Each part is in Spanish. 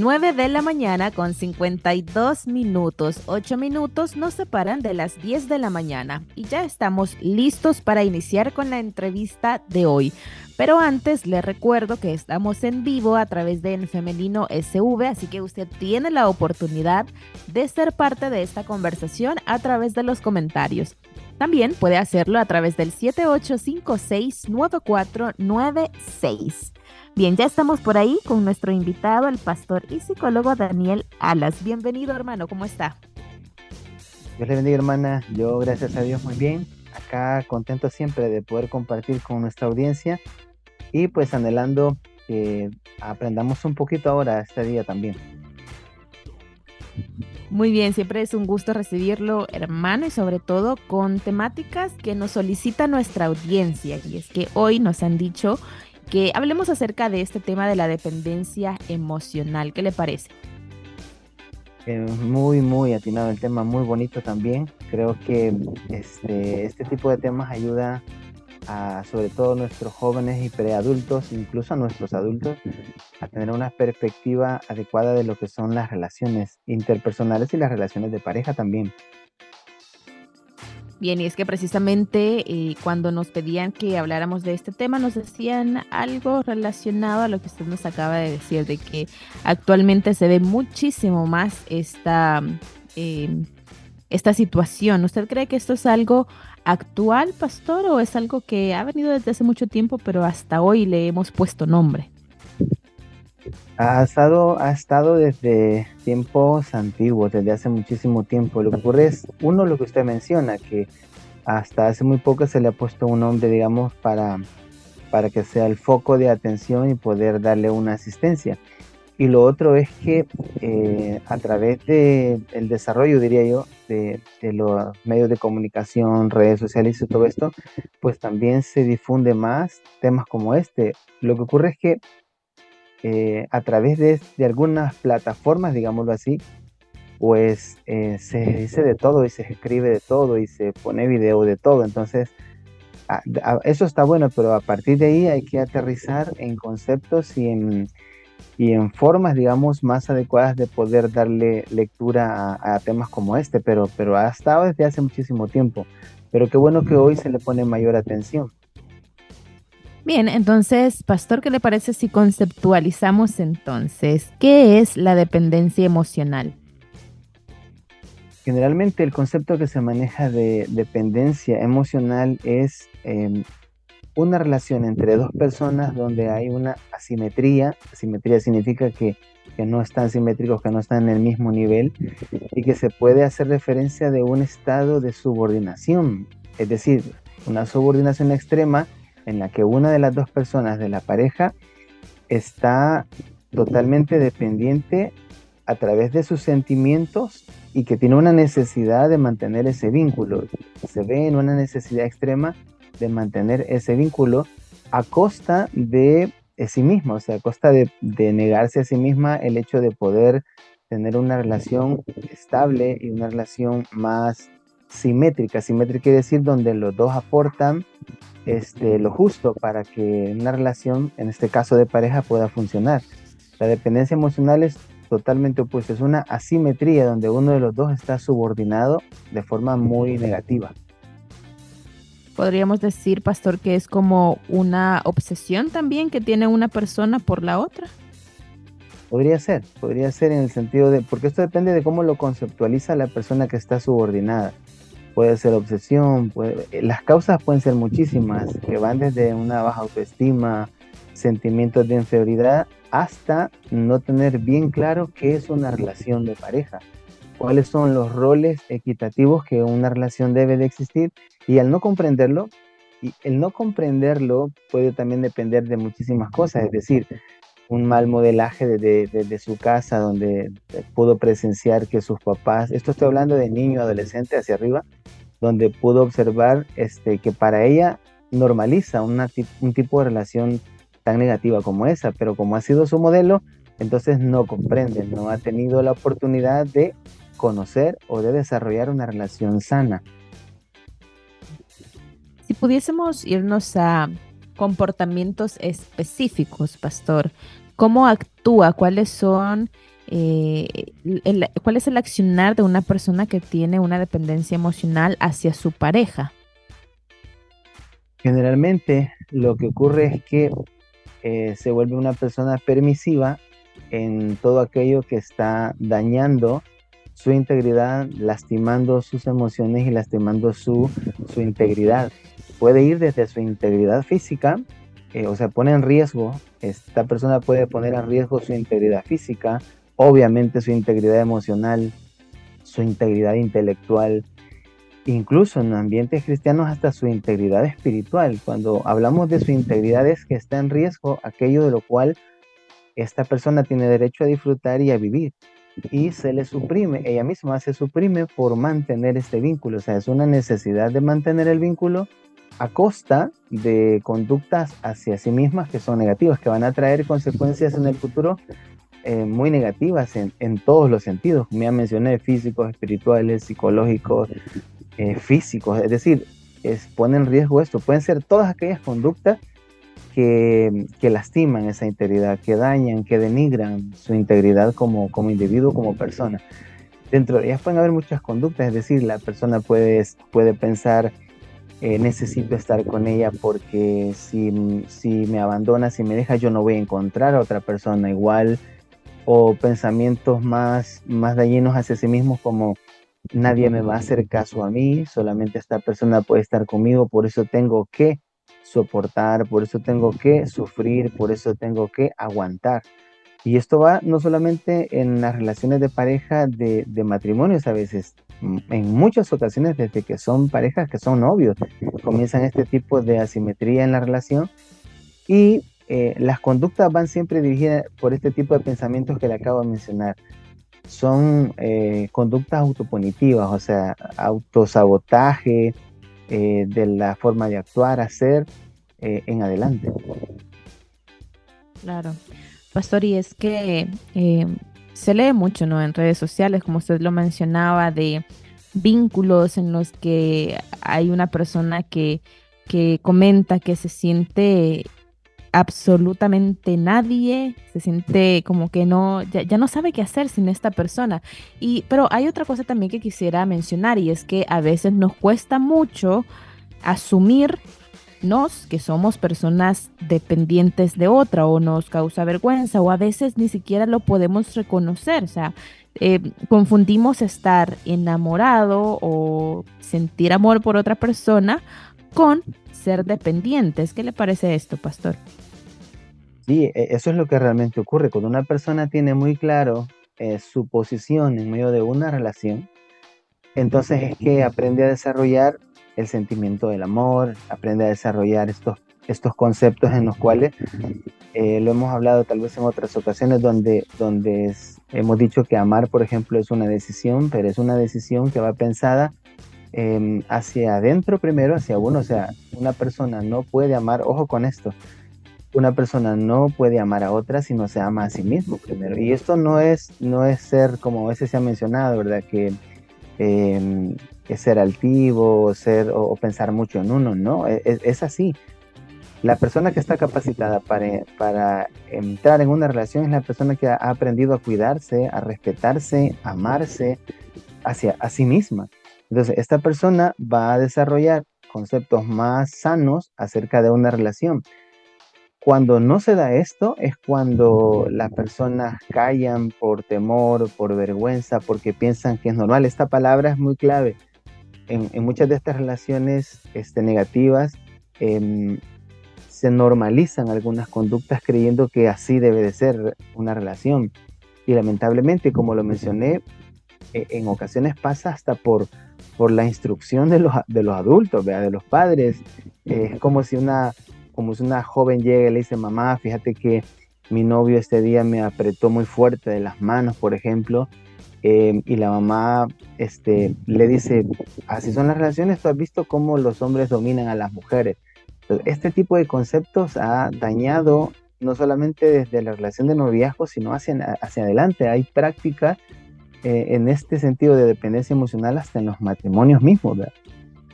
Nueve de la mañana con 52 minutos. Ocho minutos nos separan de las 10 de la mañana y ya estamos listos para iniciar con la entrevista de hoy. Pero antes les recuerdo que estamos en vivo a través de En Femenino SV, así que usted tiene la oportunidad de ser parte de esta conversación a través de los comentarios. También puede hacerlo a través del 78569496. Bien, ya estamos por ahí con nuestro invitado, el pastor y psicólogo Daniel Alas. Bienvenido, hermano, ¿cómo está? Dios le bendiga, hermana. Yo, gracias a Dios, muy bien. Acá contento siempre de poder compartir con nuestra audiencia y pues anhelando que aprendamos un poquito ahora este día también. Muy bien, siempre es un gusto recibirlo, hermano, y sobre todo con temáticas que nos solicita nuestra audiencia. Y es que hoy nos han dicho que hablemos acerca de este tema de la dependencia emocional. ¿Qué le parece? Eh, muy, muy atinado el tema, muy bonito también. Creo que este, este tipo de temas ayuda a sobre todo nuestros jóvenes y preadultos, incluso a nuestros adultos, a tener una perspectiva adecuada de lo que son las relaciones interpersonales y las relaciones de pareja también. Bien, y es que precisamente eh, cuando nos pedían que habláramos de este tema, nos decían algo relacionado a lo que usted nos acaba de decir, de que actualmente se ve muchísimo más esta, em, esta situación. ¿Usted cree que esto es algo actual, pastor, o es algo que ha venido desde hace mucho tiempo, pero hasta hoy le hemos puesto nombre? Ha estado, ha estado desde tiempos antiguos, desde hace muchísimo tiempo. Lo que ocurre es, uno, lo que usted menciona, que hasta hace muy poco se le ha puesto un nombre, digamos, para, para que sea el foco de atención y poder darle una asistencia. Y lo otro es que eh, a través del el desarrollo, diría yo, de, los medios de comunicación, redes sociales y todo esto, pues también se difunde más temas como este. Lo que ocurre es que eh, a través de, algunas plataformas, digámoslo así, pues eh, se dice de todo y se escribe de todo y se pone video de todo. Entonces, eso está bueno, pero a partir de ahí hay que aterrizar en conceptos y en y en formas, digamos, más adecuadas de poder darle lectura a, temas como este, pero, pero ha estado desde hace muchísimo tiempo. Pero qué bueno que hoy se le pone mayor atención. Bien, entonces, Pastor, ¿qué le parece si conceptualizamos entonces qué es la dependencia emocional? Generalmente el concepto que se maneja de dependencia emocional es em, una relación entre dos personas donde hay una asimetría, asimetría significa que, no están simétricos, que no están en el mismo nivel y que se puede hacer referencia de un estado de subordinación, es decir, una subordinación extrema en la que una de las dos personas de la pareja está totalmente dependiente a través de sus sentimientos y que tiene una necesidad de mantener ese vínculo. Se ve en una necesidad extrema de mantener ese vínculo a costa de sí misma, o sea, a costa de, negarse a sí misma el hecho de poder tener una relación estable y una relación más simétrica. Simétrica quiere decir donde los dos aportan este, lo justo para que una relación, en este caso de pareja, pueda funcionar. La dependencia emocional es totalmente opuesta, es una asimetría donde uno de los dos está subordinado de forma muy negativa podríamos decir, pastor, que es como una obsesión también que tiene una persona por la otra. Podría ser, podría ser en el sentido de, porque esto depende de cómo lo conceptualiza la persona que está subordinada. Puede ser obsesión, las causas pueden ser muchísimas, que van desde una baja autoestima, sentimientos de inferioridad, hasta no tener bien claro qué es una relación de pareja cuáles son los roles equitativos que una relación debe de existir y al no comprenderlo, y el no comprenderlo puede también depender de muchísimas cosas, es decir, un mal modelaje desde su casa donde pudo presenciar que sus papás, esto estoy hablando de niño, adolescente hacia arriba, donde pudo observar este, que para ella normaliza un tipo de relación tan negativa como esa, pero como ha sido su modelo, entonces no comprende, no ha tenido la oportunidad de conocer o de desarrollar una relación sana. Si pudiésemos irnos a comportamientos específicos, pastor, ¿cómo actúa? ¿Cuáles son eh, cuál es el accionar de una persona que tiene una dependencia emocional hacia su pareja. Generalmente lo que ocurre es que eh, se vuelve una persona permisiva en todo aquello que está dañando su integridad, lastimando sus emociones y lastimando su, su integridad. Puede ir desde su integridad física, eh, o sea, pone en riesgo, esta persona puede poner en riesgo su integridad física, obviamente su integridad emocional, su integridad intelectual, incluso en ambientes cristianos hasta su integridad espiritual. Cuando hablamos de su integridad es que está en riesgo aquello de lo cual esta persona tiene derecho a disfrutar y a vivir. Y se le suprime, ella misma se suprime por mantener este vínculo. O sea, es una necesidad de mantener el vínculo a costa de conductas hacia sí mismas que son negativas, que van a traer consecuencias en el futuro eh, muy negativas en, en, todos los sentidos. Me mencioné físicos, espirituales, psicológicos, eh, físicos. Es decir, es, pone en riesgo esto. Pueden ser todas aquellas conductas que, que, lastiman esa integridad, que dañan, que denigran su integridad como, como individuo, como persona. Dentro de ellas pueden haber muchas conductas, es decir, la persona puede, puede pensar, eh, necesito estar con ella porque si, si me abandona, si me deja, yo no voy a encontrar a otra persona igual o pensamientos más, más dañinos hacia sí mismos como nadie me va a hacer caso a mí, solamente esta persona puede estar conmigo, por eso tengo que soportar, por eso tengo que sufrir, por eso tengo que aguantar. Y esto va no solamente en las relaciones de pareja de, de matrimonios a veces, en muchas ocasiones desde que son parejas que son novios, comienzan este tipo de asimetría en la relación y eh, las conductas van siempre dirigidas por este tipo de pensamientos que le acabo de mencionar. Son eh, conductas autopunitivas, o sea, autosabotaje eh, de la forma de actuar, hacer en adelante. Claro. Pastor, y es que se lee mucho ¿no? en redes sociales, como usted lo mencionaba, de vínculos en los que hay una persona que, que comenta que se siente absolutamente nadie, se siente como que no, ya, no sabe qué hacer sin esta persona. Y, pero hay otra cosa también que quisiera mencionar y es que a veces nos cuesta mucho asumirnos que somos personas dependientes de otra o nos causa vergüenza o a veces ni siquiera lo podemos reconocer. O sea, eh, confundimos estar enamorado o sentir amor por otra persona con ser dependientes. ¿Qué le parece esto, pastor? Sí, e, eso es lo que realmente ocurre. Cuando una persona tiene muy claro eh, su posición en medio de una relación, entonces es que aprende a desarrollar el sentimiento del amor, aprende a desarrollar estos, estos conceptos en los cuales eh, lo hemos hablado tal vez en otras ocasiones donde, donde hemos dicho que amar, por ejemplo, es una decisión, pero es una decisión que va pensada Em, hacia adentro primero, hacia uno. O sea, una persona no puede amar, ojo con esto, una persona no puede amar a otra si no se ama a sí mismo primero. Y esto no es, no es ser, como a veces se ha mencionado, ¿verdad? Que es ser altivo, ser, o, pensar mucho en uno, no, e, e, es, así. La persona que está capacitada para, entrar en una relación es la persona que ha aprendido a cuidarse, a respetarse, a amarse hacia a sí misma. Entonces, esta persona va a desarrollar conceptos más sanos acerca de una relación. Cuando no se da esto es cuando las personas callan por temor, por vergüenza, porque piensan que es normal. Esta palabra es muy clave. En, muchas de estas relaciones este, negativas em, se normalizan algunas conductas creyendo que así debe de ser una relación. Y lamentablemente, como lo mencioné, e, en ocasiones pasa hasta por por la instrucción de los, de los adultos, de los padres. es como si una, como si una joven llega y le dice, mamá, fíjate que mi novio este día me apretó muy fuerte de las manos, por ejemplo, em, y la mamá este, le dice, así son las relaciones, tú has visto cómo los hombres dominan a las mujeres. Este tipo de conceptos ha dañado no solamente desde la relación de noviazgo, sino hacia, hacia adelante. Hay prácticas eh, en este sentido de dependencia emocional hasta en los matrimonios mismos,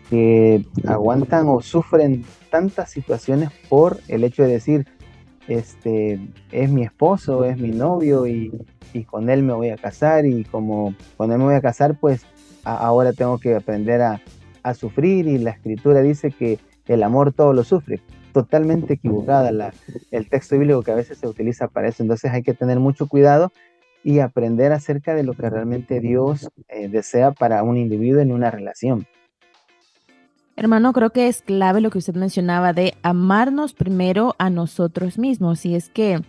que aguantan o sufren tantas situaciones por el hecho de decir, este, es mi esposo, es mi novio y, con él me voy a casar y como con él me voy a casar, pues ahora tengo que aprender a, a, sufrir y la escritura dice que el amor todo lo sufre. Totalmente equivocada la, el texto bíblico que a veces se utiliza para eso. Entonces hay que tener mucho cuidado y aprender acerca de lo que realmente Dios eh, desea para un individuo en una relación. Hermano, creo que es clave lo que usted mencionaba de amarnos primero a nosotros mismos. Y es que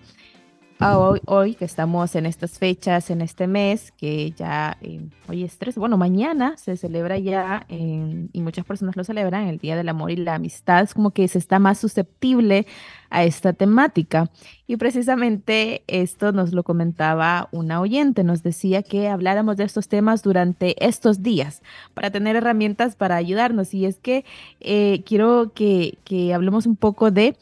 hoy, hoy que estamos en estas fechas, en este mes, que ya eh, hoy es tres, bueno, mañana se celebra ya, y muchas personas lo celebran, el Día del Amor y la Amistad, es como que se está más susceptible a esta temática. Y precisamente esto nos lo comentaba una oyente, nos decía que habláramos de estos temas durante estos días para tener herramientas para ayudarnos. Y es que eh, quiero que hablemos un poco de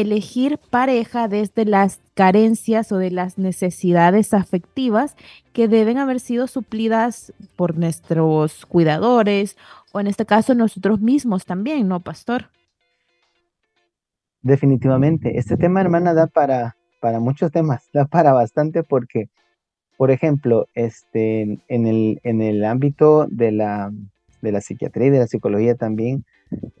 elegir pareja desde las carencias o de las necesidades afectivas que deben haber sido suplidas por nuestros cuidadores o en este caso nosotros mismos también, ¿no, pastor? Definitivamente. Este tema, hermana, da para, para muchos temas, da para bastante porque, por ejemplo, este, en, el, en el ámbito de la, de la psiquiatría y de la psicología también,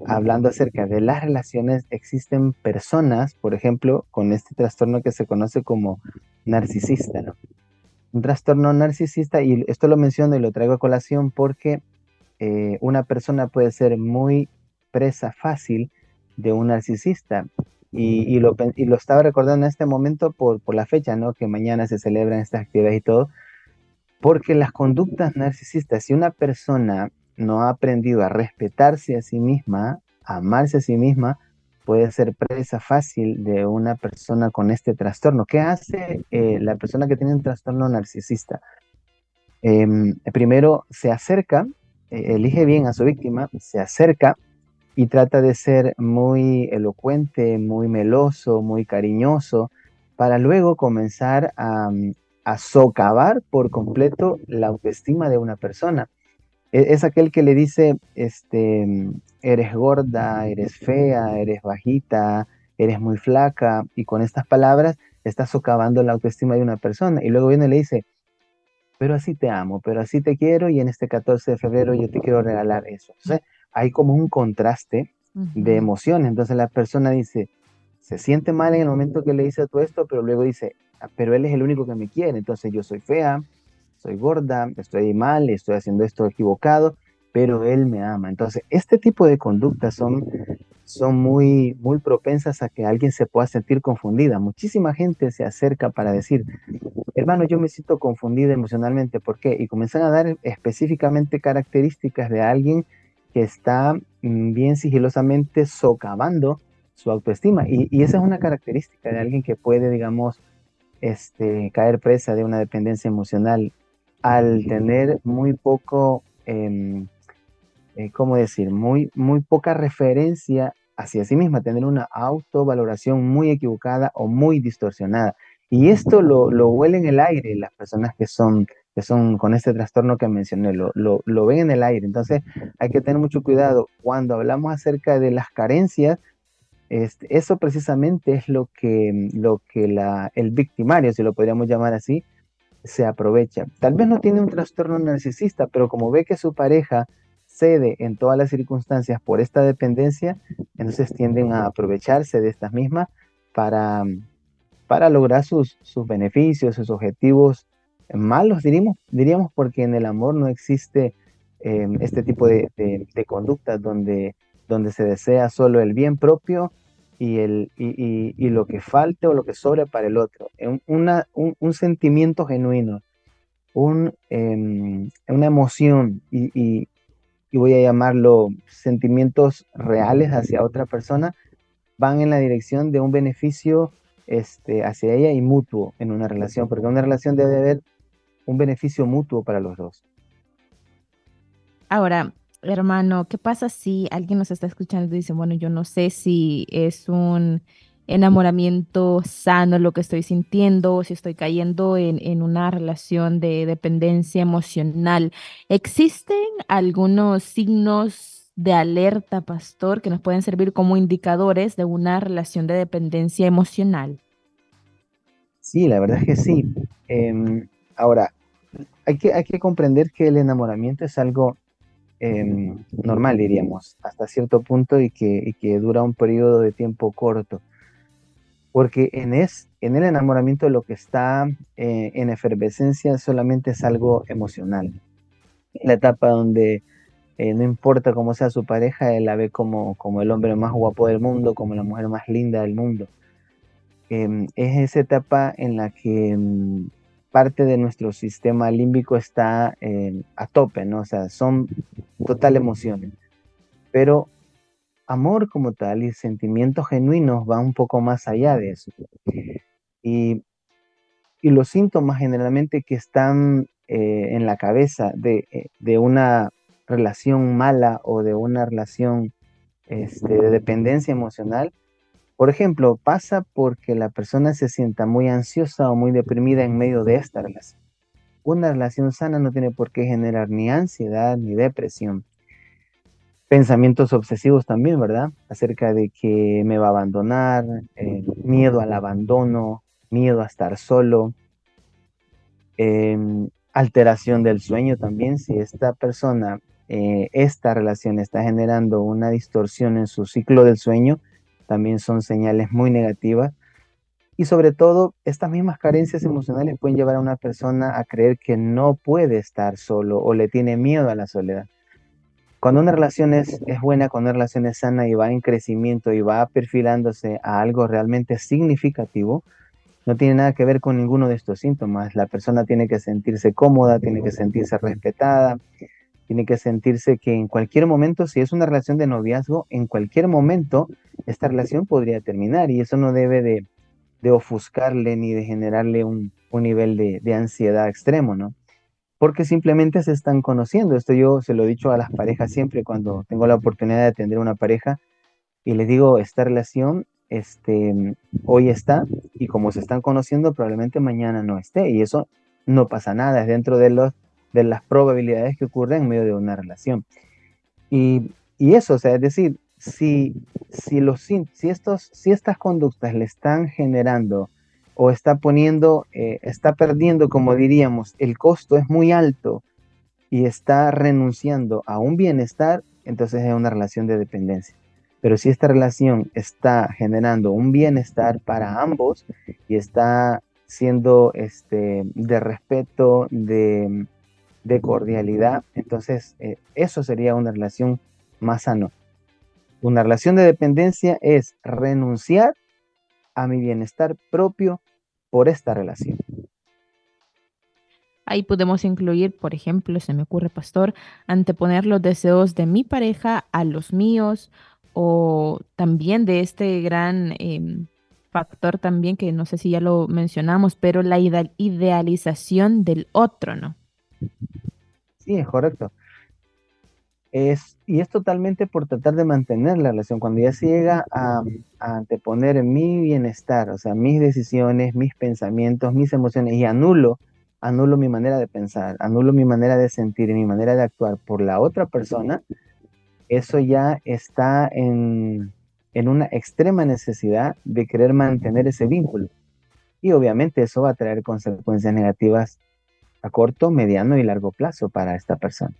hablando acerca de las relaciones, existen personas, por ejemplo, con este trastorno que se conoce como narcisista, ¿no? Un trastorno narcisista, y esto lo menciono y lo traigo a colación porque eh, una persona puede ser muy presa fácil de un narcisista. Y, lo, y lo estaba recordando en este momento por, por la fecha, ¿no? Que mañana se celebran estas actividades y todo. Porque las conductas narcisistas, si una persona no ha aprendido a respetarse a sí misma, a amarse a sí misma, puede ser presa fácil de una persona con este trastorno. ¿Qué hace eh, la persona que tiene un trastorno narcisista? Em, primero se acerca, eh, elige bien a su víctima, se acerca y trata de ser muy elocuente, muy meloso, muy cariñoso, para luego comenzar a, a socavar por completo la autoestima de una persona. E, es aquel que le dice, este, eres gorda, eres fea, eres bajita, eres muy flaca, y con estas palabras está socavando la autoestima de una persona. Y luego viene y le dice, pero así te amo, pero así te quiero, y en este 14 de febrero yo te quiero regalar eso. Entonces, hay como un contraste de emociones. Entonces la persona dice, se siente mal en el momento que le dice todo esto, pero luego dice, ah, pero él es el único que me quiere, entonces yo soy fea, soy gorda, estoy mal, estoy haciendo esto equivocado, pero él me ama. Entonces, este tipo de conductas son, son muy, muy propensas a que alguien se pueda sentir confundida. Muchísima gente se acerca para decir, hermano, yo me siento confundida emocionalmente, ¿por qué? Y comienzan a dar específicamente características de alguien que está mm, bien sigilosamente socavando su autoestima. Y, y, esa es una característica de alguien que puede, digamos, este, caer presa de una dependencia emocional al tener muy poco, eh, ¿cómo decir? Muy, muy poca referencia hacia sí misma, tener una autovaloración muy equivocada o muy distorsionada. Y esto lo, lo huele en el aire las personas que son, que son con este trastorno que mencioné, lo, lo, lo ven en el aire. Entonces hay que tener mucho cuidado. Cuando hablamos acerca de las carencias, este, eso precisamente es lo que, lo que la, el victimario, si lo podríamos llamar así, se aprovecha. Tal vez no tiene un trastorno narcisista, pero como ve que su pareja cede en todas las circunstancias por esta dependencia, entonces tienden a aprovecharse de estas mismas para, para lograr sus, sus beneficios, sus objetivos malos, diríamos, diríamos porque en el amor no existe em, este tipo de, de, conductas donde, donde se desea solo el bien propio y, el, y, y, lo que falte o lo que sobre para el otro. Una, un, un sentimiento genuino, un, em, una emoción y, voy a llamarlo sentimientos reales hacia otra persona, van en la dirección de un beneficio este, hacia ella y mutuo en una relación, porque una relación debe haber un beneficio mutuo para los dos. Ahora, hermano, ¿qué pasa si alguien nos está escuchando y dice, bueno, yo no sé si es un enamoramiento sano lo que estoy sintiendo, si estoy cayendo en, en una relación de dependencia emocional? ¿Existen algunos signos de alerta, pastor, que nos pueden servir como indicadores de una relación de dependencia emocional? Sí, la verdad es que sí. Em, ahora, hay que, hay que comprender que el enamoramiento es algo em, normal, diríamos, hasta cierto punto y que, que, dura un periodo de tiempo corto. Porque en, es, en el enamoramiento lo que está eh, en efervescencia solamente es algo emocional. La etapa donde eh, no importa cómo sea su pareja, él la ve como, como el hombre más guapo del mundo, como la mujer más linda del mundo. Em, es esa etapa en la que em, parte de nuestro sistema límbico está a tope, ¿no? O sea, son total emociones. Pero amor como tal y sentimientos genuinos va un poco más allá de eso. Y, los síntomas generalmente que están eh, en la cabeza de, eh, de, una relación mala o de una relación este, de dependencia emocional por ejemplo, pasa porque la persona se sienta muy ansiosa o muy deprimida en medio de esta relación. Una relación sana no tiene por qué generar ni ansiedad ni depresión. Pensamientos obsesivos también, ¿verdad? Acerca de que me va a abandonar, eh, miedo al abandono, miedo a estar solo, em, alteración del sueño también. Si esta persona, eh, esta relación está generando una distorsión en su ciclo del sueño, también son señales muy negativas. Y sobre todo, estas mismas carencias emocionales pueden llevar a una persona a creer que no puede estar solo o le tiene miedo a la soledad. Cuando una relación es, es buena, cuando una relación es sana y va en crecimiento y va perfilándose a algo realmente significativo, no tiene nada que ver con ninguno de estos síntomas. La persona tiene que sentirse cómoda, tiene que sentirse respetada, tiene que sentirse que en cualquier momento, si es una relación de noviazgo, en cualquier momento esta relación podría terminar y eso no debe de, ofuscarle ni de generarle un, nivel de, ansiedad extremo, ¿no? Porque simplemente se están conociendo. Esto yo se lo he dicho a las parejas siempre cuando tengo la oportunidad de atender una pareja y les digo, esta relación este, hoy está y como se están conociendo, probablemente mañana no esté y eso no pasa nada, es dentro de los de las probabilidades que ocurren en medio de una relación. Y, eso, o sea, es decir, si, si, los, si, estos, si estas conductas le están generando o está poniendo, eh, está perdiendo, como diríamos, el costo es muy alto y está renunciando a un bienestar, entonces es una relación de dependencia. Pero si esta relación está generando un bienestar para ambos y está siendo este, de respeto, de, de cordialidad, entonces eh, eso sería una relación más sano. Una relación de dependencia es renunciar a mi bienestar propio por esta relación. Ahí podemos incluir, por ejemplo, se me ocurre, pastor, anteponer los deseos de mi pareja a los míos o también de este gran em, factor también que no sé si ya lo mencionamos, pero la idealización del otro, ¿no? Sí, es correcto. Es, y es totalmente por tratar de mantener la relación. Cuando ya se llega a, anteponer mi bienestar, o sea, mis decisiones, mis pensamientos, mis emociones, y anulo, anulo mi manera de pensar, anulo mi manera de sentir mi manera de actuar por la otra persona, eso ya está en, en una extrema necesidad de querer mantener ese vínculo. Y obviamente eso va a traer consecuencias negativas a corto, mediano y largo plazo para esta persona.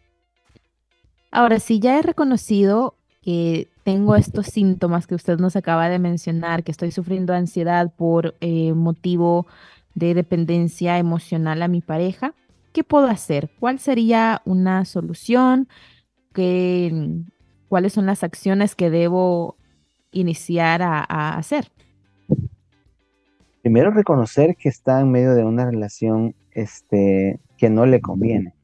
Ahora, si ya he reconocido que tengo estos síntomas que usted nos acaba de mencionar, que estoy sufriendo ansiedad por eh, motivo de dependencia emocional a mi pareja, ¿qué puedo hacer? ¿Cuál sería una solución? ¿Qué, ¿Cuáles son las acciones que debo iniciar a hacer? Primero reconocer que está en medio de una relación este, que no le conviene.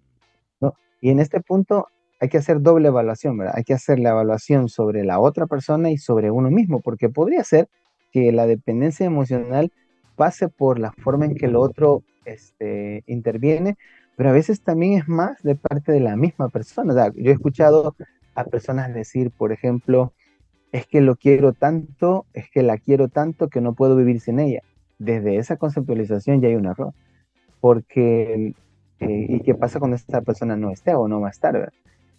Y en este punto hay que hacer doble evaluación. Hay que hacer la evaluación sobre la otra persona y sobre uno mismo, porque podría ser que la dependencia emocional pase por la forma en que el otro este, interviene pero a veces también es más de parte de la misma persona. yo he escuchado a personas decir, por ejemplo, es que lo quiero tanto, es que la quiero tanto que no puedo vivir sin ella. Desde esa conceptualización ya hay un error, porque eh, ¿y qué pasa cuando esta persona no esté o no va a estar?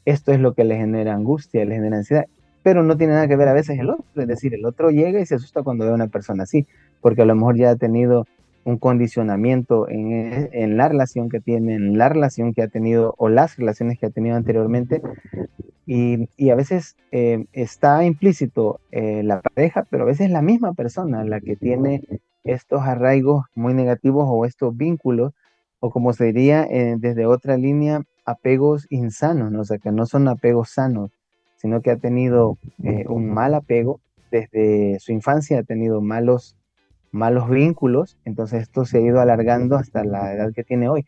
Esto es lo que le genera angustia, le genera ansiedad, pero no tiene nada que ver a veces el otro, es decir, el otro llega y se asusta cuando ve a una persona así, porque a lo mejor ya ha tenido un condicionamiento en, en, la relación que tiene, en la relación que ha tenido o las relaciones que ha tenido anteriormente. Y, y a veces eh, está implícito eh, la pareja, pero a veces es la misma persona la que tiene estos arraigos muy negativos o estos vínculos, o como se diría eh, desde otra línea, apegos insanos, ¿no? o sea, que no son apegos sanos, sino que ha tenido un mal apego desde su infancia, ha tenido malos malos vínculos, entonces esto se ha ido alargando hasta la edad que tiene hoy.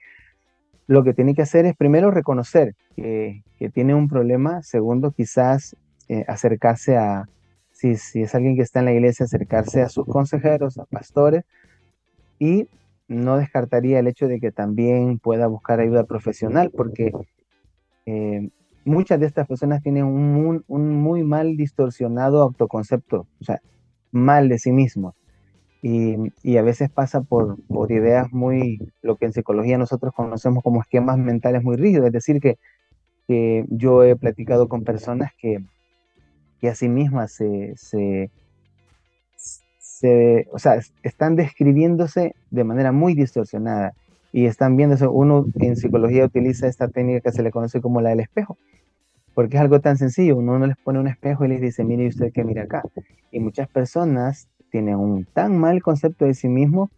Lo que tiene que hacer es primero reconocer que, tiene un problema, segundo quizás eh, acercarse a, si, es alguien que está en la iglesia, acercarse a sus consejeros, a pastores, y no descartaría el hecho de que también pueda buscar ayuda profesional, porque eh, muchas de estas personas tienen un, muy mal distorsionado autoconcepto, o sea, mal de sí mismos y, a veces pasa por, por, ideas muy, lo que en psicología nosotros conocemos como esquemas mentales muy rígidos, es decir, que yo he platicado con personas que, que a sí mismas se, se, se, o sea, están describiéndose de manera muy distorsionada y están viendo eso. Uno en psicología utiliza esta técnica que se le conoce como la del espejo, porque es algo tan sencillo. Uno, uno les pone un espejo y les dice, mire usted que mira acá. Y muchas personas tienen un tan mal concepto de sí mismo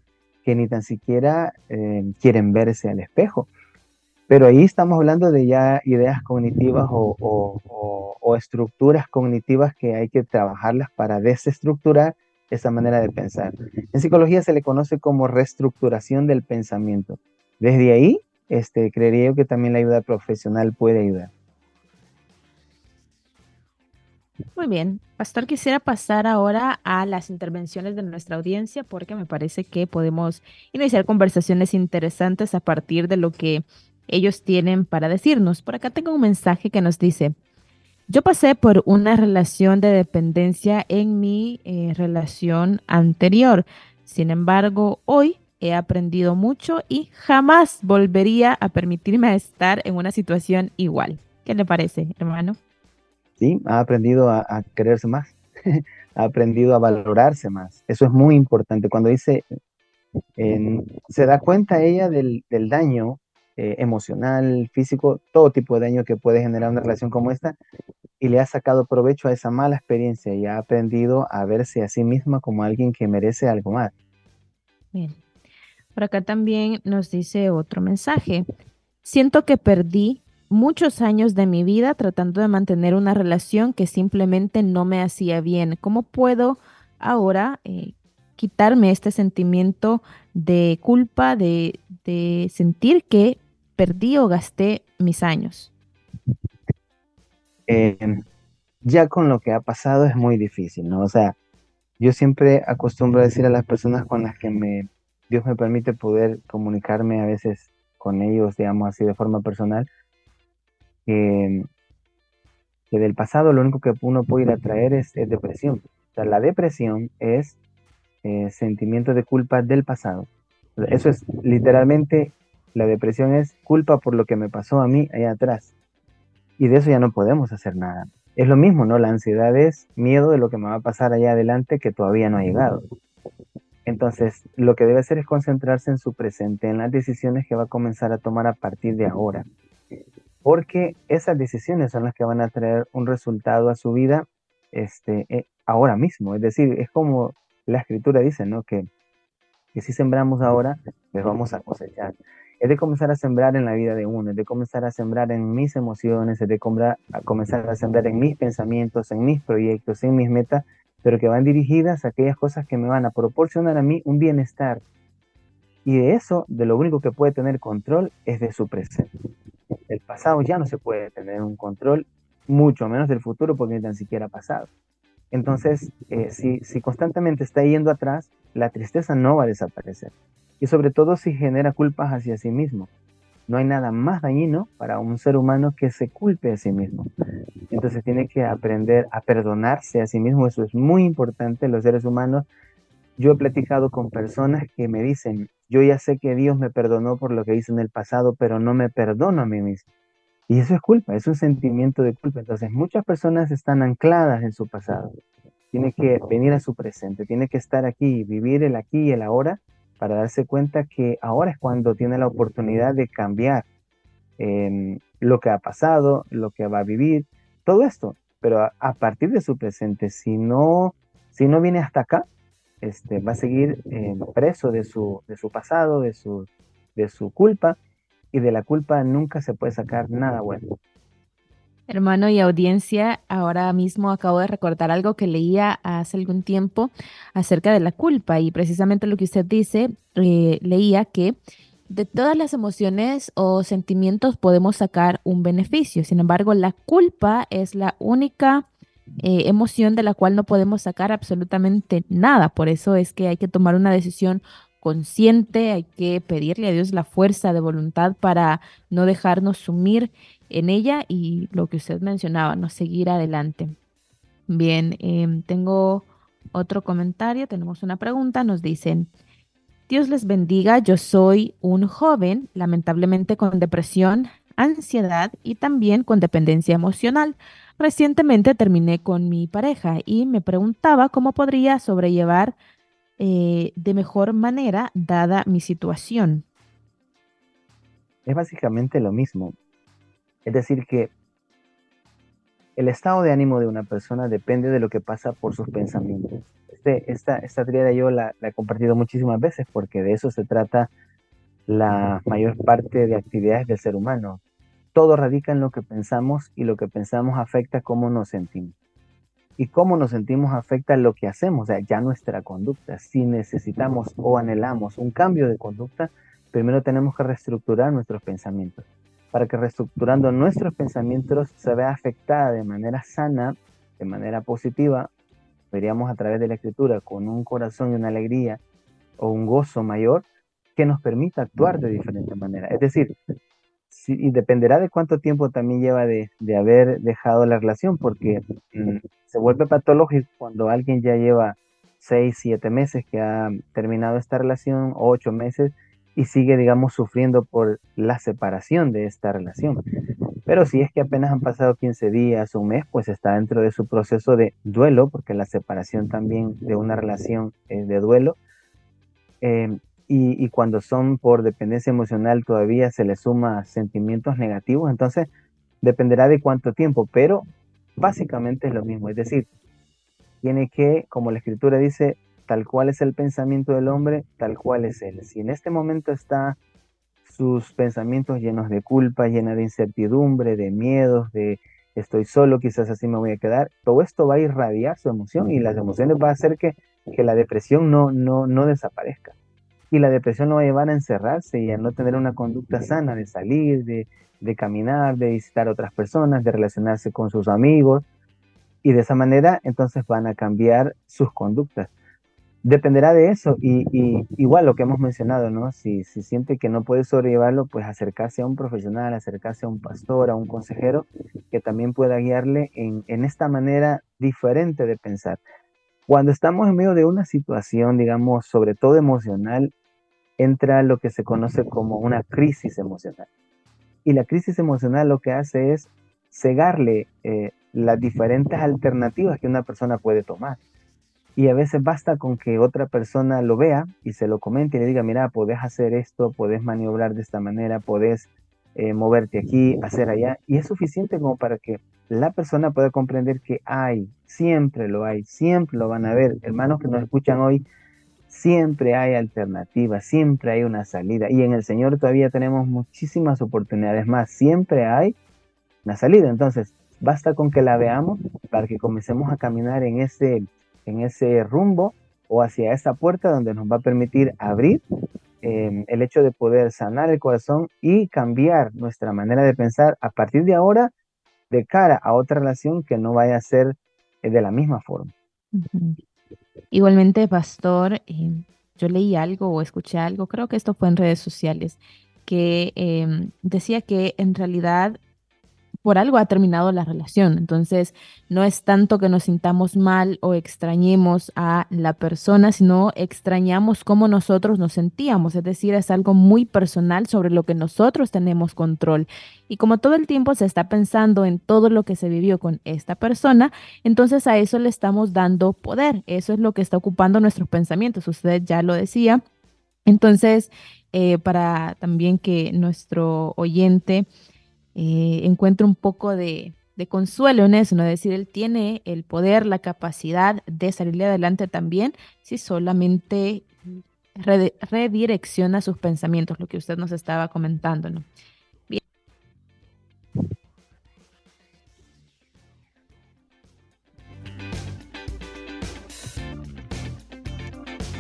que ni tan siquiera eh, quieren verse al espejo. Pero ahí estamos hablando de ya ideas cognitivas o, estructuras cognitivas que hay que trabajarlas para desestructurar esa manera de pensar. En psicología se le conoce como reestructuración del pensamiento. Desde ahí, este, creería yo que también la ayuda profesional puede ayudar. Muy bien, Pastor, quisiera pasar ahora a las intervenciones de nuestra audiencia porque me parece que podemos iniciar conversaciones interesantes a partir de lo que ellos tienen para decirnos. Por acá tengo un mensaje que nos dice, yo pasé por una relación de dependencia en mi eh, relación anterior. Sin embargo, hoy he aprendido mucho y jamás volvería a permitirme estar en una situación igual. ¿Qué le parece, hermano? ¿sí? Ha aprendido a, quererse más, ha aprendido a valorarse más. Eso es muy importante. Cuando dice, se da cuenta ella del, daño eh, emocional, físico, todo tipo de daño que puede generar una relación como esta, y le ha sacado provecho a esa mala experiencia y ha aprendido a verse a sí misma como alguien que merece algo más. Bien. Por acá también nos dice otro mensaje. Siento que perdí muchos años de mi vida tratando de mantener una relación que simplemente no me hacía bien. ¿Cómo puedo ahora eh, quitarme este sentimiento de culpa, de, sentir que perdí o gasté mis años? Em, ya con lo que ha pasado es muy difícil, ¿no? O sea, yo siempre acostumbro a decir a las personas con las que me, Dios me permite poder comunicarme a veces con ellos, digamos así, de forma personal, que, del pasado lo único que uno puede ir a traer es, depresión. O sea, la depresión es eh, sentimiento de culpa del pasado. Eso es literalmente, la depresión es culpa por lo que me pasó a mí allá atrás. Y de eso ya no podemos hacer nada. Es lo mismo, ¿no? La ansiedad es miedo de lo que me va a pasar allá adelante que todavía no ha llegado. Entonces, lo que debe hacer es concentrarse en su presente, en las decisiones que va a comenzar a tomar a partir de ahora porque esas decisiones son las que van a traer un resultado a su vida este, eh, ahora mismo. Es decir, es como la escritura dice, ¿no? Que, que si sembramos ahora, pues vamos a cosechar. Es de comenzar a sembrar en la vida de uno, es de comenzar a sembrar en mis emociones, es de a comenzar a sembrar en mis pensamientos, en mis proyectos, en mis metas, pero que van dirigidas a aquellas cosas que me van a proporcionar a mí un bienestar. Y de eso, de lo único que puede tener control es de su presente. El pasado ya no se puede tener un control, mucho menos del futuro porque ni tan siquiera ha pasado. Entonces, eh, si, si constantemente está yendo atrás, la tristeza no va a desaparecer. Y sobre todo si genera culpas hacia sí mismo. no hay nada más dañino para un ser humano que se culpe a sí mismo. Entonces tiene que aprender a perdonarse a sí mismo. Eso es muy importante. Los seres humanos, yo he platicado con personas que me dicen, yo ya sé que Dios me perdonó por lo que hice en el pasado, pero no me perdono a mí mismo. Y eso es culpa, es un sentimiento de culpa. Entonces muchas personas están ancladas en su pasado. Tiene que venir a su presente, tiene que estar aquí, vivir el aquí y el ahora para darse cuenta que ahora es cuando tiene la oportunidad de cambiar em, lo que ha pasado, lo que va a vivir, todo esto. Pero a, partir de su presente, si no, si no viene hasta acá, este, va a seguir em, preso de su, de su pasado, de su, de su culpa, y de la culpa nunca se puede sacar nada bueno. Hermano y audiencia, ahora mismo acabo de recordar algo que leía hace algún tiempo acerca de la culpa y precisamente lo que usted dice, eh, leía que de todas las emociones o sentimientos podemos sacar un beneficio. Sin embargo, la culpa es la única eh, emoción de la cual no podemos sacar absolutamente nada. Por eso es que hay que tomar una decisión consciente, hay que pedirle a Dios la fuerza de voluntad para no dejarnos sumir en ella y lo que usted mencionaba, no seguir adelante. Bien, em, tengo otro comentario, tenemos una pregunta, nos dicen, Dios les bendiga, yo soy un joven, lamentablemente con depresión, ansiedad y también con dependencia emocional. Recientemente terminé con mi pareja y me preguntaba cómo podría sobrellevar eh, de mejor manera dada mi situación? Es básicamente lo mismo. Es decir, que el estado de ánimo de una persona depende de lo que pasa por sus pensamientos. Este, esta, esta triada yo la, la, he compartido muchísimas veces porque de eso se trata la mayor parte de actividades del ser humano. Todo radica en lo que pensamos y lo que pensamos afecta cómo nos sentimos y cómo nos sentimos afecta lo que hacemos, o sea, ya nuestra conducta. Si necesitamos o anhelamos un cambio de conducta, primero tenemos que reestructurar nuestros pensamientos. Para que reestructurando nuestros pensamientos se vea afectada de manera sana, de manera positiva, veríamos a través de la escritura con un corazón y una alegría o un gozo mayor que nos permita actuar de diferente manera. Es decir, y dependerá de cuánto tiempo también lleva de, de haber dejado la relación, porque mm, se vuelve patológico cuando alguien ya lleva seis, siete meses que ha terminado esta relación, ocho meses, y sigue, digamos, sufriendo por la separación de esta relación. Pero si es que apenas han pasado 15 días o un mes, pues está dentro de su proceso de duelo, porque la separación también de una relación es de duelo. Eh, y, cuando son por dependencia emocional todavía se le suma sentimientos negativos, entonces dependerá de cuánto tiempo, pero básicamente es lo mismo, es decir, tiene que, como la escritura dice, tal cual es el pensamiento del hombre, tal cual es él. Si en este momento está sus pensamientos llenos de culpa, llena de incertidumbre, de miedos, de estoy solo, quizás así me voy a quedar, todo esto va a irradiar su emoción y las emociones va a hacer que, que la depresión no, no, no desaparezca y la depresión lo va a llevar a encerrarse y a no tener una conducta sana de salir, de, caminar, de visitar a otras personas, de relacionarse con sus amigos y de esa manera entonces van a cambiar sus conductas. Dependerá de eso y, igual lo que hemos mencionado, ¿no? Si, si siente que no puede sobrellevarlo, pues acercarse a un profesional, acercarse a un pastor, a un consejero que también pueda guiarle en, esta manera diferente de pensar. Cuando estamos en medio de una situación, digamos, sobre todo emocional, entra lo que se conoce como una crisis emocional. Y la crisis emocional lo que hace es cegarle eh, las diferentes alternativas que una persona puede tomar. Y a veces basta con que otra persona lo vea y se lo comente y le diga, mira, podés hacer esto, podés maniobrar de esta manera, podés eh, moverte aquí, hacer allá. Y es suficiente como para que la persona pueda comprender que hay, siempre lo hay, siempre lo van a ver. Hermanos que nos escuchan hoy, siempre hay alternativas, siempre hay una salida. Y en el Señor todavía tenemos muchísimas oportunidades más, siempre hay una salida. Entonces, basta con que la veamos para que comencemos a caminar en ese, en ese rumbo o hacia esa puerta donde nos va a permitir abrir Em, el hecho de poder sanar el corazón y cambiar nuestra manera de pensar a partir de ahora de cara a otra relación que no vaya a ser eh, de la misma forma. Igualmente, pastor, eh, yo leí algo o escuché algo, creo que esto fue en redes sociales, que em, decía que en realidad por algo ha terminado la relación. Entonces, no es tanto que nos sintamos mal o extrañemos a la persona, sino extrañamos cómo nosotros nos sentíamos. Es decir, es algo muy personal sobre lo que nosotros tenemos control. Y como todo el tiempo se está pensando en todo lo que se vivió con esta persona, entonces a eso le estamos dando poder. Eso es lo que está ocupando nuestros pensamientos. Usted ya lo decía. Entonces, eh, para también que nuestro oyente eh, encuentre un poco de, consuelo en eso, ¿no? Es decir, él tiene el poder, la capacidad de salirle adelante también si solamente redirecciona sus pensamientos, lo que usted nos estaba comentando, ¿no? Bien.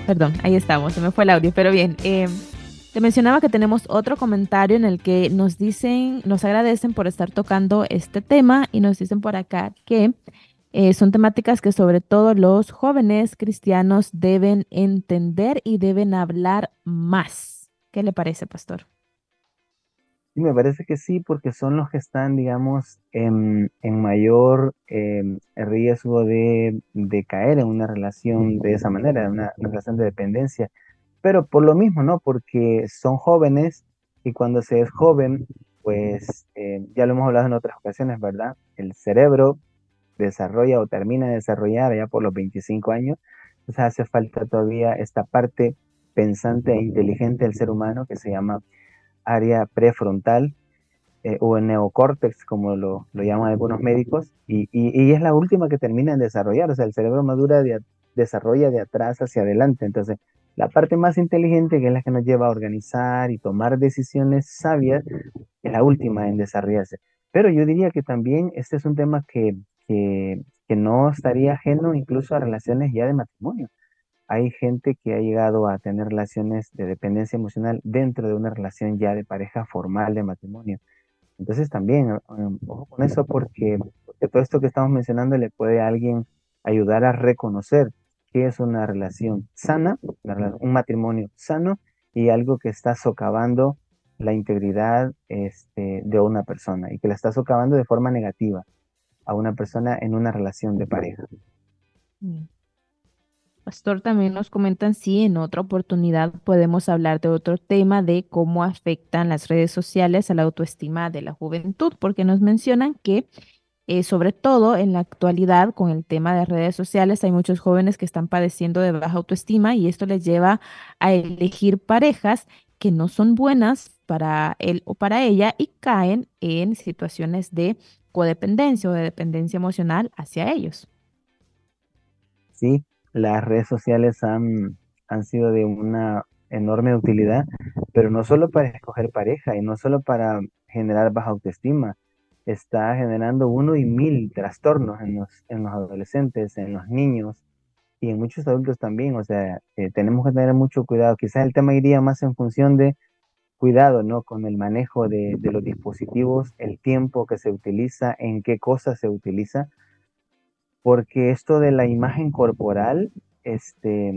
Perdón, ahí estamos, se me fue el audio, pero bien. Eh, te mencionaba que tenemos otro comentario en el que nos dicen, nos agradecen por estar tocando este tema y nos dicen por acá que eh, son temáticas que sobre todo los jóvenes cristianos deben entender y deben hablar más. ¿Qué le parece, pastor? Me parece que sí, porque son los que están, digamos, en, mayor em, riesgo de, caer en una relación de esa manera, una relación de dependencia pero por lo mismo, ¿no? Porque son jóvenes y cuando se es joven, pues eh, ya lo hemos hablado en otras ocasiones, ¿verdad? El cerebro desarrolla o termina de desarrollar ya por los 25 años, entonces hace falta todavía esta parte pensante e inteligente del ser humano que se llama área prefrontal eh, o el neocórtex, como lo, lo, llaman algunos médicos, y, y, es la última que termina de desarrollar, o sea, el cerebro madura de, desarrolla de atrás hacia adelante, entonces la parte más inteligente, que es la que nos lleva a organizar y tomar decisiones sabias, es la última en desarrollarse. Pero yo diría que también este es un tema que, que, no estaría ajeno incluso a relaciones ya de matrimonio. Hay gente que ha llegado a tener relaciones de dependencia emocional dentro de una relación ya de pareja formal de matrimonio. Entonces también, um, ojo con eso porque, porque todo esto que estamos mencionando le puede a alguien ayudar a reconocer que es una relación sana, un matrimonio sano y algo que está socavando la integridad este, de una persona y que la está socavando de forma negativa a una persona en una relación de pareja. Pastor, también nos comentan si en otra oportunidad podemos hablar de otro tema de cómo afectan las redes sociales a la autoestima de la juventud, porque nos mencionan que eh, sobre todo en la actualidad con el tema de redes sociales, hay muchos jóvenes que están padeciendo de baja autoestima y esto les lleva a elegir parejas que no son buenas para él o para ella y caen en situaciones de codependencia o de dependencia emocional hacia ellos. Sí, las redes sociales han, han sido de una enorme utilidad, pero no solo para escoger pareja y no solo para generar baja autoestima, está generando uno y mil trastornos en los, en los adolescentes, en los niños y en muchos adultos también. O sea, eh, tenemos que tener mucho cuidado. Quizás el tema iría más en función de cuidado, ¿no? Con el manejo de, de los dispositivos, el tiempo que se utiliza, en qué cosas se utiliza, porque esto de la imagen corporal, este,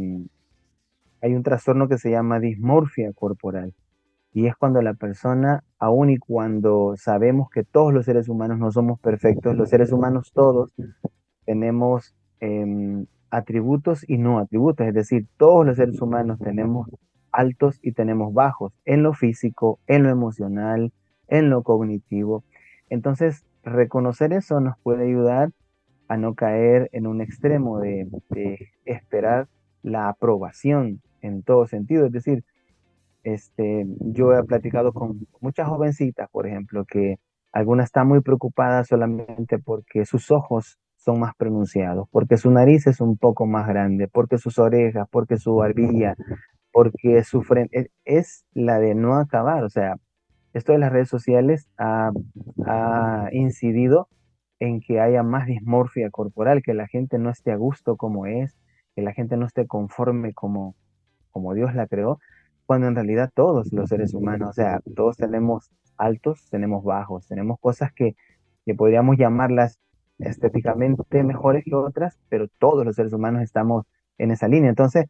hay un trastorno que se llama dismorfia corporal y es cuando la persona, aun y cuando sabemos que todos los seres humanos no somos perfectos, los seres humanos todos tenemos em, atributos y no atributos, es decir, todos los seres humanos tenemos altos y tenemos bajos en lo físico, en lo emocional, en lo cognitivo. Entonces, reconocer eso nos puede ayudar a no caer en un extremo de, de esperar la aprobación en todo sentido, es decir, este, yo he platicado con muchas jovencitas, por ejemplo, que algunas están muy preocupadas solamente porque sus ojos son más pronunciados, porque su nariz es un poco más grande, porque sus orejas, porque su barbilla, porque su frente es, la de no acabar. O sea, esto de las redes sociales ha, ha incidido en que haya más dismorfia corporal, que la gente no esté a gusto como es, que la gente no esté conforme como, como Dios la creó cuando en realidad todos los seres humanos, o sea, todos tenemos altos, tenemos bajos, tenemos cosas que, que podríamos llamarlas estéticamente mejores que otras, pero todos los seres humanos estamos en esa línea. Entonces,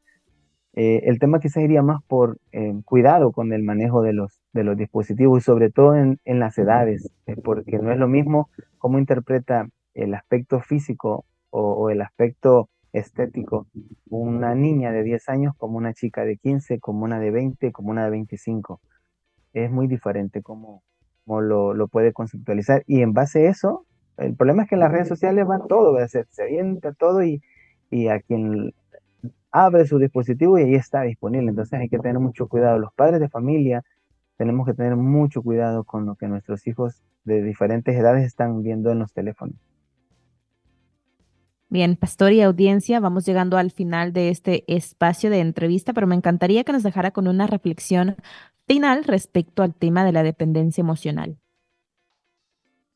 Eh, el tema quizás iría más por eh, cuidado con el manejo de los, de los dispositivos y sobre todo en, en las edades, porque no es lo mismo cómo interpreta el aspecto físico o, el aspecto estético una niña de 10 años como una chica de 15, como una de 20, como una de 25. Es muy diferente cómo, lo, lo, puede conceptualizar y en base a eso, el problema es que en las redes sociales van todo, se, se avienta todo y, y a quien abre su dispositivo y ahí está disponible. Entonces hay que tener mucho cuidado. Los padres de familia tenemos que tener mucho cuidado con lo que nuestros hijos de diferentes edades están viendo en los teléfonos. Bien, pastor y audiencia, vamos llegando al final de este espacio de entrevista, pero me encantaría que nos dejara con una reflexión final respecto al tema de la dependencia emocional.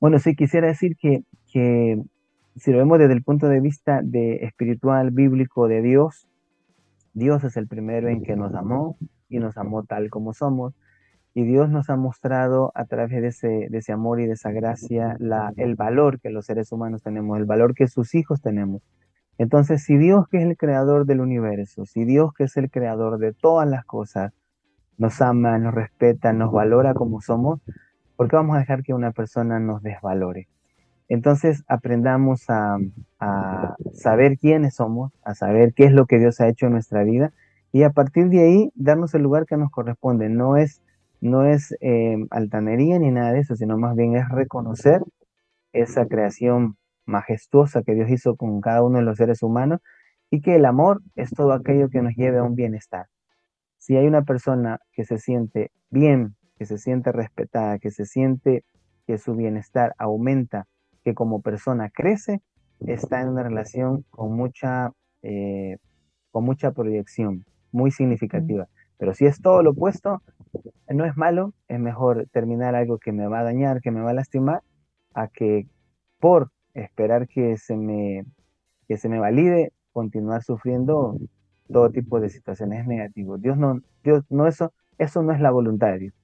Bueno, sí, quisiera decir que, que si lo vemos desde el punto de vista de espiritual, bíblico, de Dios, Dios es el primero en que nos amó y nos amó tal como somos. Y Dios nos ha mostrado a través de ese, de ese amor y de esa gracia la, el valor que los seres humanos tenemos, el valor que sus hijos tenemos. Entonces, si Dios que es el creador del universo, si Dios que es el creador de todas las cosas, nos ama, nos respeta, nos valora como somos, ¿por qué vamos a dejar que una persona nos desvalore? Entonces aprendamos a, saber quiénes somos, a saber qué es lo que Dios ha hecho en nuestra vida y a partir de ahí darnos el lugar que nos corresponde. No es, no es eh, altanería ni nada de eso, sino más bien es reconocer esa creación majestuosa que Dios hizo con cada uno de los seres humanos y que el amor es todo aquello que nos lleve a un bienestar. Si hay una persona que se siente bien, que se siente respetada, que se siente que su bienestar aumenta que como persona crece, está en una relación con mucha, eh, con mucha proyección, muy significativa. Pero si es todo lo opuesto, no es malo, es mejor terminar algo que me va a dañar, que me va a lastimar, a que por esperar que se me, que se me valide, continuar sufriendo todo tipo de situaciones negativas. Dios no, Dios no eso, eso no es la voluntad de Dios.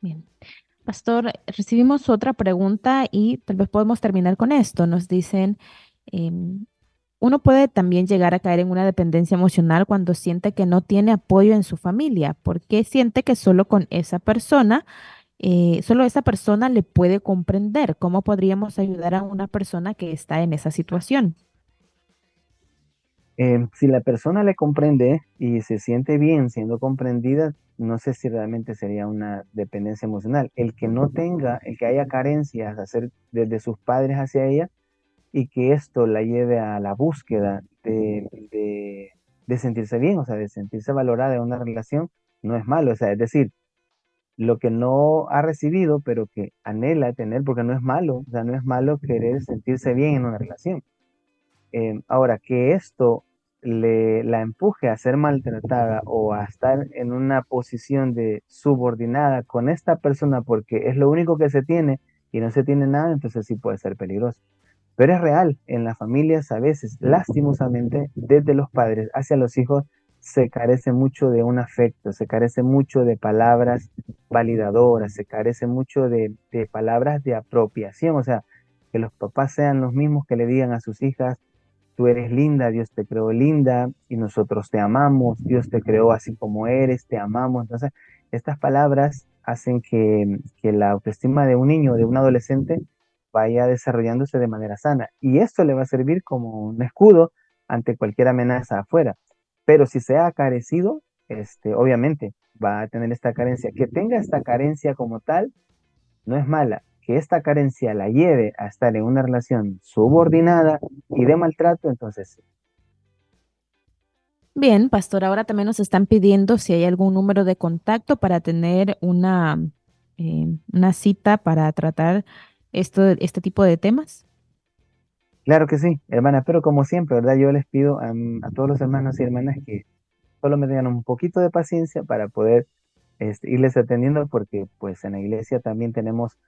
Bien. Pastor, recibimos otra pregunta y tal vez podemos terminar con esto. Nos dicen, em, uno puede también llegar a caer en una dependencia emocional cuando siente que no tiene apoyo en su familia, porque siente que solo con esa persona, eh, solo esa persona le puede comprender. ¿Cómo podríamos ayudar a una persona que está en esa situación? Em, si la persona le comprende y se siente bien siendo comprendida, no sé si realmente sería una dependencia emocional. El que no tenga, el que haya carencias hacer desde sus padres hacia ella y que esto la lleve a la búsqueda de, sentirse bien, o sea, de sentirse valorada en una relación, no es malo. O sea, es decir, lo que no ha recibido, pero que anhela tener, porque no es malo, o sea, no es malo querer sentirse bien en una relación. Em, ahora, que esto le, la empuje a ser maltratada o a estar en una posición de subordinada con esta persona porque es lo único que se tiene y no se tiene nada, entonces sí puede ser peligroso. Pero es real, en las familias a veces, lastimosamente, desde los padres hacia los hijos, se carece mucho de un afecto, se carece mucho de palabras validadoras, se carece mucho de, de palabras de apropiación, o sea, que los papás sean los mismos que le digan a sus hijas, tú eres linda, Dios te creó linda y nosotros te amamos, Dios te creó así como eres, te amamos. Entonces, estas palabras hacen que, la autoestima de un niño, de un adolescente, vaya desarrollándose de manera sana. Y esto le va a servir como un escudo ante cualquier amenaza afuera. Pero si se ha carecido, este, obviamente va a tener esta carencia. Que tenga esta carencia como tal, no es mala, que esta carencia la lleve a estar en una relación subordinada y de maltrato, entonces Bien, pastor, ahora también nos están pidiendo si hay algún número de contacto para tener una, eh, una cita para tratar esto, este tipo de temas. Claro que sí, hermana, pero como siempre, ¿verdad? Yo les pido a, todos los hermanos y hermanas que solo me tengan un poquito de paciencia para poder este, irles atendiendo, porque pues en la iglesia también tenemos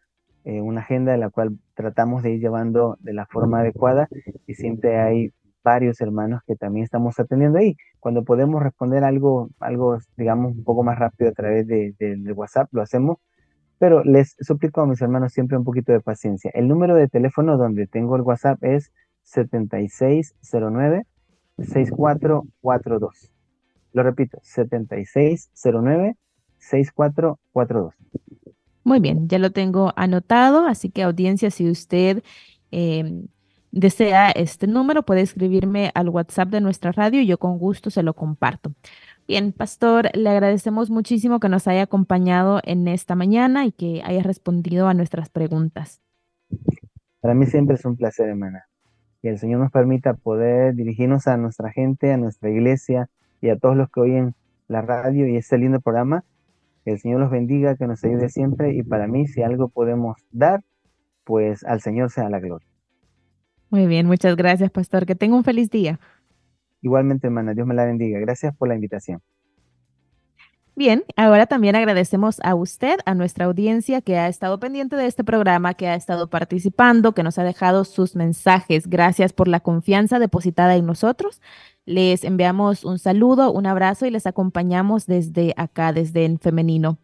eh, una agenda de la cual tratamos de ir llevando de la forma adecuada y siempre hay varios hermanos que también estamos atendiendo ahí. Cuando podemos responder algo, algo digamos, un poco más rápido a través de, WhatsApp, lo hacemos, pero les suplico a mis hermanos siempre un poquito de paciencia. El número de teléfono donde tengo el WhatsApp es 7609-6442. Lo repito, 7609-6442. Muy bien, ya lo tengo anotado, así que audiencia, si usted em, desea este número, puede escribirme al WhatsApp de nuestra radio y yo con gusto se lo comparto. Bien, pastor, le agradecemos muchísimo que nos haya acompañado en esta mañana y que haya respondido a nuestras preguntas. Para mí siempre es un placer, hermana. Que el Señor nos permita poder dirigirnos a nuestra gente, a nuestra iglesia y a todos los que oyen la radio y este lindo programa que el Señor los bendiga, que nos ayude siempre y para mí si algo podemos dar, pues al Señor sea la gloria. Muy bien, muchas gracias, pastor. Que tenga un feliz día. Igualmente, hermana, Dios me la bendiga. Gracias por la invitación. Bien, ahora también agradecemos a usted, a nuestra audiencia que ha estado pendiente de este programa, que ha estado participando, que nos ha dejado sus mensajes. Gracias por la confianza depositada en nosotros. Les enviamos un saludo, un abrazo y les acompañamos desde acá, desde en femenino.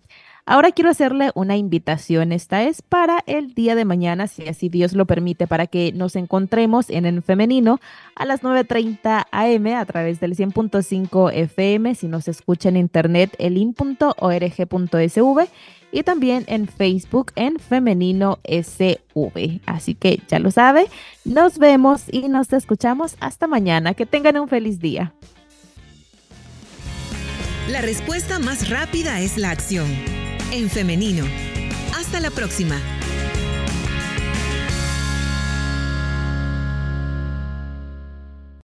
Ahora quiero hacerle una invitación. Esta es para el día de mañana, si así Dios lo permite, para que nos encontremos en el femenino a las 9.30 am a través del 100.5 FM. Si nos escucha en internet, elin.org.sv y también en Facebook en Femenino SV. Así que ya lo sabe, nos vemos y nos escuchamos hasta mañana. Que tengan un feliz día. La respuesta más rápida es la acción. En femenino. Hasta la próxima.